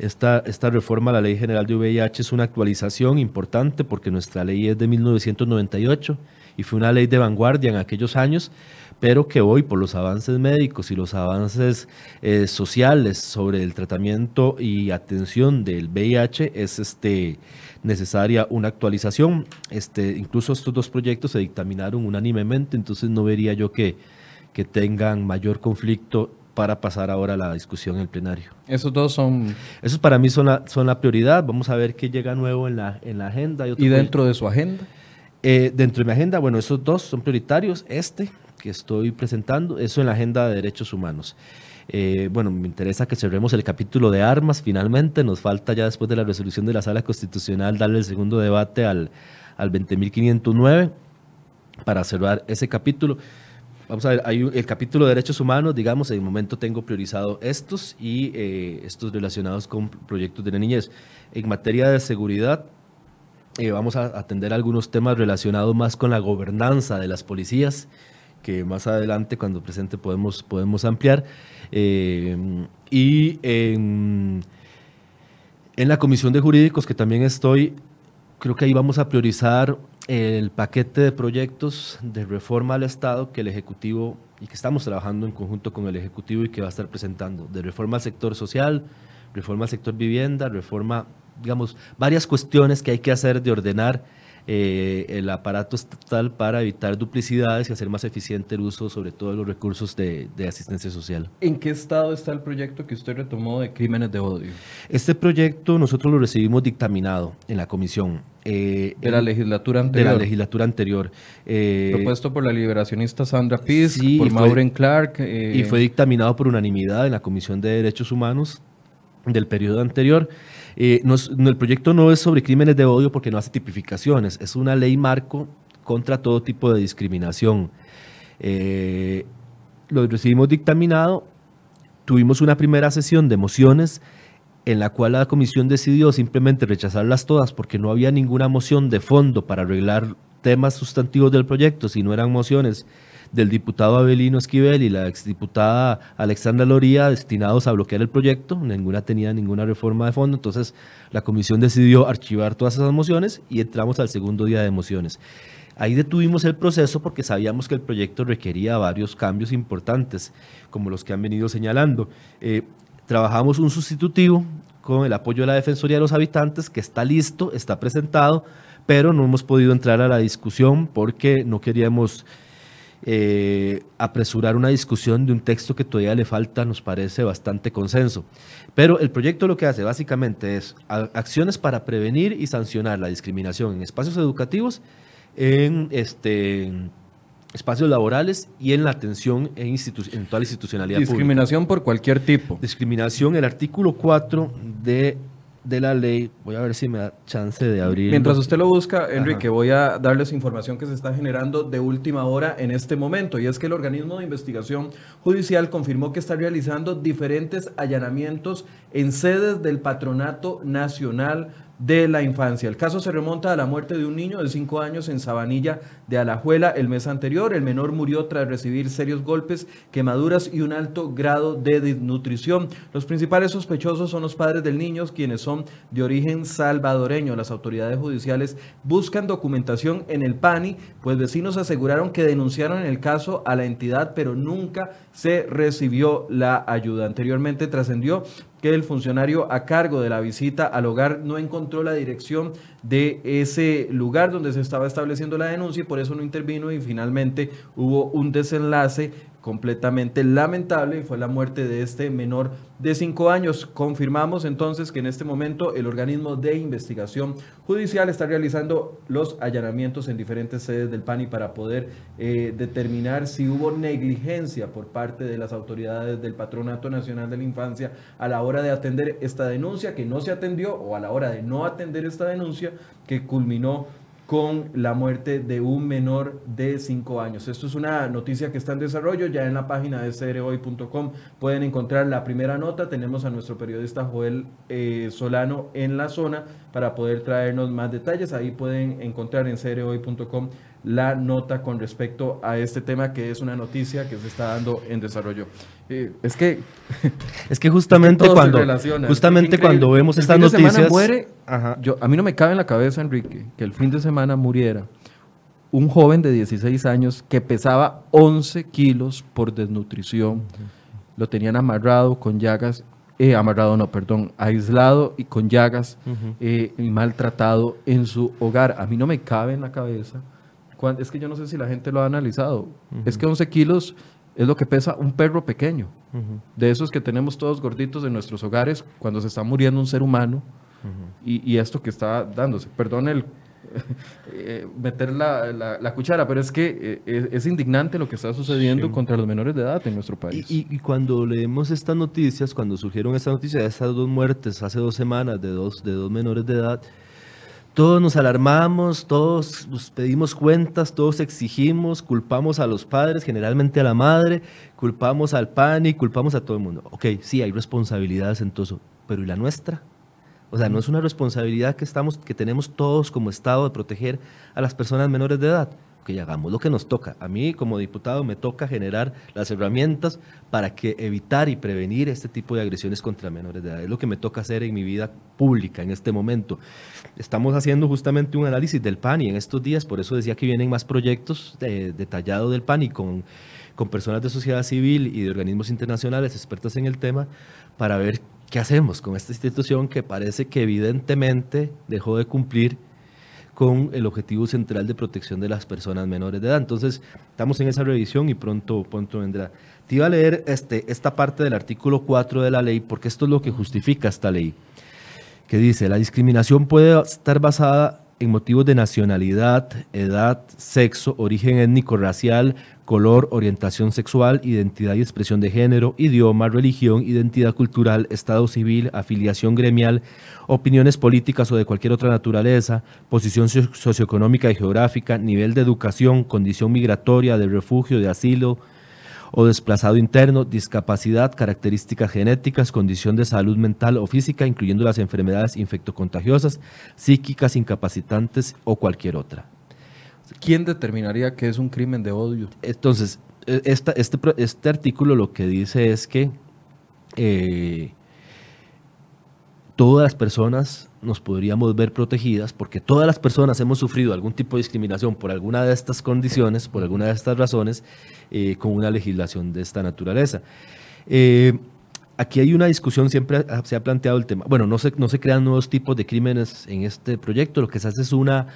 Esta, esta reforma a la Ley General de VIH es una actualización importante porque nuestra ley es de 1998 y fue una ley de vanguardia en aquellos años, pero que hoy por los avances médicos y los avances eh, sociales sobre el tratamiento y atención del VIH es este, necesaria una actualización. Este, incluso estos dos proyectos se dictaminaron unánimemente, entonces no vería yo que, que tengan mayor conflicto para pasar ahora a la discusión en el plenario. Esos dos son... Esos para mí son la, son la prioridad. Vamos a ver qué llega nuevo en la, en la agenda. ¿Y, dentro de su agenda? Eh, dentro de mi agenda, bueno, esos dos son prioritarios. Este que estoy presentando, eso en la agenda de derechos humanos. Eh, bueno, me interesa que cerremos el capítulo de armas finalmente. Nos falta ya después de la resolución de la Sala Constitucional darle el segundo debate al, al 20.509 para cerrar ese capítulo. Vamos a ver, hay el capítulo de derechos humanos, digamos, en el momento tengo priorizado estos y eh, estos relacionados con proyectos de la niñez. En materia de seguridad, eh, vamos a atender algunos temas relacionados más con la gobernanza de las policías, que más adelante, cuando presente, podemos, podemos ampliar. Eh, y en, en la Comisión de Jurídicos, que también estoy, creo que ahí vamos a priorizar el paquete de proyectos de reforma al Estado que el Ejecutivo y que estamos trabajando en conjunto con el Ejecutivo y que va a estar presentando, de reforma al sector social, reforma al sector vivienda, reforma, digamos, varias cuestiones que hay que hacer de ordenar eh, el aparato estatal para evitar duplicidades y hacer más eficiente el uso, sobre todo de los recursos de, de, asistencia social. ¿En qué estado está el proyecto que usted retomó de crímenes de odio? Este proyecto nosotros lo recibimos dictaminado en la comisión. Eh, de la legislatura anterior. De la legislatura anterior. Eh, Propuesto por la liberacionista Sandra Piz, sí, por Maureen Clark. Eh, y fue dictaminado por unanimidad en la Comisión de Derechos Humanos del periodo anterior. Eh, el proyecto no es sobre crímenes de odio porque no hace tipificaciones, es una ley marco contra todo tipo de discriminación. Eh, lo recibimos dictaminado, tuvimos una primera sesión de mociones en la cual la comisión decidió simplemente rechazarlas todas porque no había ninguna moción de fondo para arreglar temas sustantivos del proyecto, si no eran mociones del diputado Abelino Esquivel y la exdiputada Alexandra Loría destinados a bloquear el proyecto. Ninguna tenía ninguna reforma de fondo. Entonces, la comisión decidió archivar todas esas mociones y entramos al segundo día de mociones. Ahí detuvimos el proceso porque sabíamos que el proyecto requería varios cambios importantes, como los que han venido señalando. Eh, trabajamos un sustitutivo con el apoyo de la Defensoría de los Habitantes, que está listo, está presentado, pero no hemos podido entrar a la discusión porque no queríamos eh, apresurar una discusión de un texto que todavía le falta, nos parece bastante consenso. Pero el proyecto lo que hace básicamente es acciones para prevenir y sancionar la discriminación en espacios educativos, en este espacios laborales y en la atención en, en toda la institucionalidad Discriminación por cualquier tipo. Discriminación, el artículo 4 de de la ley, voy a ver si me da chance de abrir. Mientras usted lo busca, Enrique, voy a darles información que se está generando de última hora en este momento, y es que el organismo de investigación judicial confirmó que está realizando diferentes allanamientos en sedes del Patronato Nacional de la infancia. El caso se remonta a la muerte de un niño de 5 años en Sabanilla de Alajuela el mes anterior. El menor murió tras recibir serios golpes, quemaduras y un alto grado de desnutrición. Los principales sospechosos son los padres del niño, quienes son de origen salvadoreño. Las autoridades judiciales buscan documentación en el PANI, pues vecinos aseguraron que denunciaron el caso a la entidad, pero nunca se recibió la ayuda. Anteriormente trascendió que el funcionario a cargo de la visita al hogar no encontró la dirección de ese lugar donde se estaba estableciendo la denuncia y por eso no intervino y finalmente hubo un desenlace completamente lamentable y fue la muerte de este menor de cinco años. Confirmamos entonces que en este momento el organismo de investigación judicial está realizando los allanamientos en diferentes sedes del PANI para poder eh, determinar si hubo negligencia por parte de las autoridades del Patronato Nacional de la Infancia a la hora de atender esta denuncia que no se atendió o a la hora de no atender esta denuncia que culminó con la muerte de un menor de 5 años. Esto es una noticia que está en desarrollo, ya en la página de crhoy.com pueden encontrar la primera nota, tenemos a nuestro periodista Joel eh, Solano en la zona para poder traernos más detalles, ahí pueden encontrar en crhoy.com la nota con respecto a este tema que es una noticia que se está dando en desarrollo. Eh, es que es que justamente [laughs] cuando justamente cuando vemos estas noticias muere, Yo, a mí no me cabe en la cabeza Enrique que el fin de semana muriera un joven de 16 años que pesaba 11 kilos por desnutrición. Lo tenían amarrado con llagas eh, amarrado no, perdón, aislado y con llagas eh, y maltratado en su hogar. A mí no me cabe en la cabeza es que yo no sé si la gente lo ha analizado. Es que 11 kilos es lo que pesa un perro pequeño. De esos que tenemos todos gorditos en nuestros hogares cuando se está muriendo un ser humano. y, esto que está dándose. Perdón el, [laughs] eh, meter la, la- la cuchara, pero es que eh, es, indignante lo que está sucediendo contra los menores de edad en nuestro Y, país. y- y cuando leemos estas noticias, cuando surgieron estas noticias de estas dos muertes hace dos semanas de dos, de dos menores de edad, todos nos alarmamos, todos nos pedimos cuentas, todos exigimos, culpamos a los padres, generalmente a la madre, culpamos al PANI, culpamos a todo el mundo. Ok, sí, hay responsabilidades en todo eso, pero ¿y la nuestra? O sea, no es una responsabilidad que, estamos, que tenemos todos como Estado de proteger a las personas menores de edad. Que hagamos lo que nos toca. A mí, como diputado, me toca generar las herramientas para que evitar y prevenir este tipo de agresiones contra menores de edad. Es lo que me toca hacer en mi vida pública en este momento. Estamos haciendo justamente un análisis del PANI en estos días, por eso decía que vienen más proyectos eh, detallados del PANI con, con personas de sociedad civil y de organismos internacionales expertos en el tema para ver qué hacemos con esta institución que parece que evidentemente dejó de cumplir con el objetivo central de protección de las personas menores de edad. Entonces, estamos en esa revisión y pronto, pronto vendrá. Te iba a leer este, esta parte del artículo 4 de la ley, porque esto es lo que justifica esta ley, que dice, la discriminación puede estar basada en motivos de nacionalidad, edad, sexo, origen étnico, racial, color, orientación sexual, identidad y expresión de género, idioma, religión, identidad cultural, estado civil, afiliación gremial, opiniones políticas o de cualquier otra naturaleza, posición socio- socioeconómica y geográfica, nivel de educación, condición migratoria, de refugio, de asilo o desplazado interno, discapacidad, características genéticas, condición de salud mental o física, incluyendo las enfermedades infectocontagiosas, psíquicas, incapacitantes o cualquier otra. ¿Quién determinaría que es un crimen de odio? Entonces, eh, esta- este, este artículo lo que dice es que eh, todas las personas nos podríamos ver protegidas porque todas las personas hemos sufrido algún tipo de discriminación por alguna de estas condiciones, por alguna de estas razones, eh, con una legislación de esta naturaleza. Eh, aquí hay una discusión, siempre se ha planteado el tema. Bueno, no se, no se crean nuevos tipos de crímenes en este proyecto, lo que se hace es una,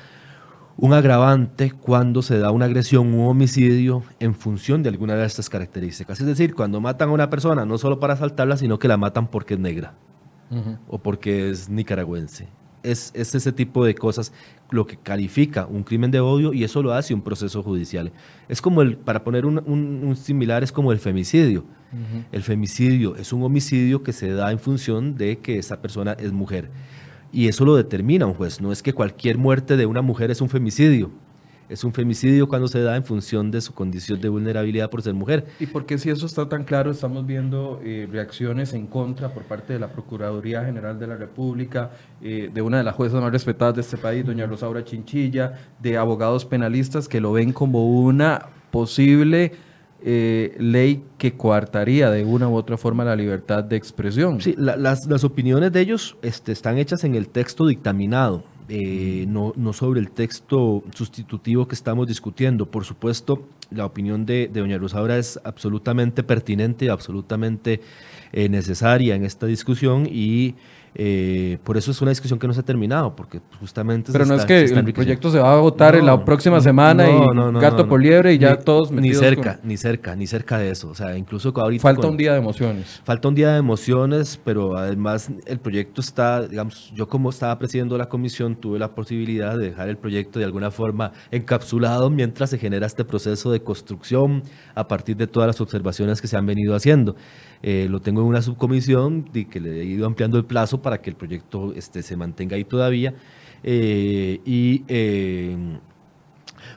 un agravante cuando se da una agresión, un homicidio en función de alguna de estas características. Es decir, cuando matan a una persona no solo para asaltarla, sino que la matan porque es negra o porque es nicaragüense. Es, es ese tipo de cosas lo que califica un crimen de odio y eso lo hace un proceso judicial. Es como el, para poner un, un- un similar, es como el femicidio. El femicidio es un homicidio que se da en función de que esa persona es mujer. Y eso lo determina un juez. No es que cualquier muerte de una mujer es un femicidio. Es un femicidio cuando se da en función de su condición de vulnerabilidad por ser mujer. ¿Y por qué si eso está tan claro estamos viendo eh, reacciones en contra por parte de la Procuraduría General de la República, eh, de una de las juezas más respetadas de este país, doña Rosaura Chinchilla, de abogados penalistas que lo ven como una posible eh, ley que coartaría de una u otra forma la libertad de expresión? Sí, la- las, las opiniones de ellos este, están hechas en el texto dictaminado, eh, no, no sobre el texto sustitutivo que estamos discutiendo. Por supuesto, la opinión de, de doña Rosaura es absolutamente pertinente y absolutamente eh, necesaria en esta discusión y eh, por eso es una discusión que no se ha terminado, porque justamente... se Pero no es que el proyecto se va a votar en la próxima semana no, y no, gato por liebre y ya Ni- todos Ni cerca, con- ni cerca, ni cerca de eso. O sea, incluso ahorita... Falta con- un día de emociones. Falta un día de emociones, pero además el proyecto está, digamos, yo como estaba presidiendo la comisión tuve la posibilidad de dejar el proyecto de alguna forma encapsulado mientras se genera este proceso de construcción a partir de todas las observaciones que se han venido haciendo. Eh, lo tengo en una subcomisión y que le he ido ampliando el plazo para que el proyecto este, se mantenga ahí todavía. eh, y eh,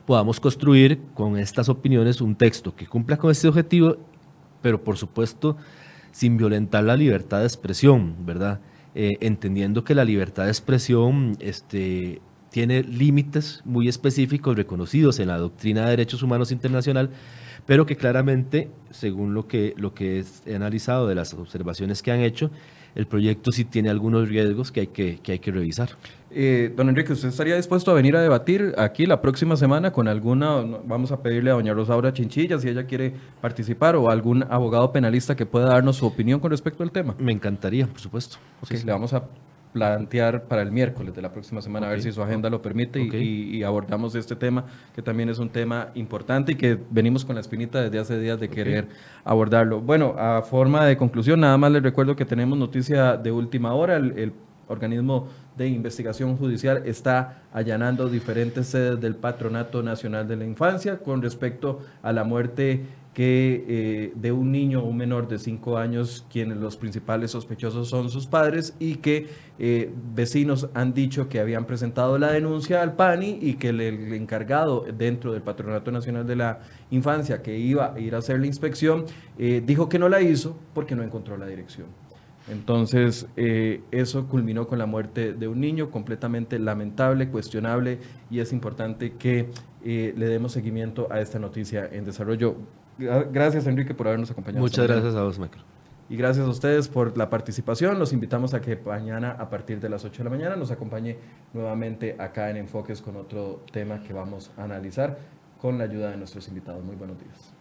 podamos construir con estas opiniones un texto que cumpla con este objetivo, pero por supuesto sin violentar la libertad de expresión, ¿verdad? Entendiendo que la libertad de expresión este, tiene límites muy específicos reconocidos en la doctrina de derechos humanos internacional, pero que claramente, según lo que, lo que he analizado de las observaciones que han hecho, el proyecto sí tiene algunos riesgos que hay que, que, hay que revisar. Eh, don Enrique, ¿usted estaría dispuesto a venir a debatir aquí la próxima semana con alguna, vamos a pedirle a doña Rosaura Chinchilla si ella quiere participar o algún abogado penalista que pueda darnos su opinión con respecto al tema? Me encantaría, por supuesto. Sí. le vamos a plantear para el miércoles de la próxima semana a ver si su agenda lo permite y abordamos este tema que también es un tema importante y que venimos con la espinita desde hace días de querer abordarlo. Bueno, a forma de conclusión, nada más les recuerdo que tenemos noticia de última hora. El, el organismo de investigación judicial está allanando diferentes sedes del Patronato Nacional de la Infancia con respecto a la muerte que eh, de un niño o un menor de 5 años, quienes los principales sospechosos son sus padres y que eh, vecinos han dicho que habían presentado la denuncia al PANI y que el, encargado dentro del Patronato Nacional de la Infancia que iba a ir a hacer la inspección eh, dijo que no la hizo porque no encontró la dirección. Entonces, eso culminó con la muerte de un niño completamente lamentable, cuestionable, y es importante que le demos seguimiento a esta noticia en desarrollo. Gracias, Enrique, por habernos acompañado. Muchas gracias a vos, Michael. Y gracias a ustedes por la participación. Los invitamos a que mañana, a partir de las 8 de la mañana, nos acompañe nuevamente acá en Enfoques con otro tema que vamos a analizar con la ayuda de nuestros invitados. Muy buenos días.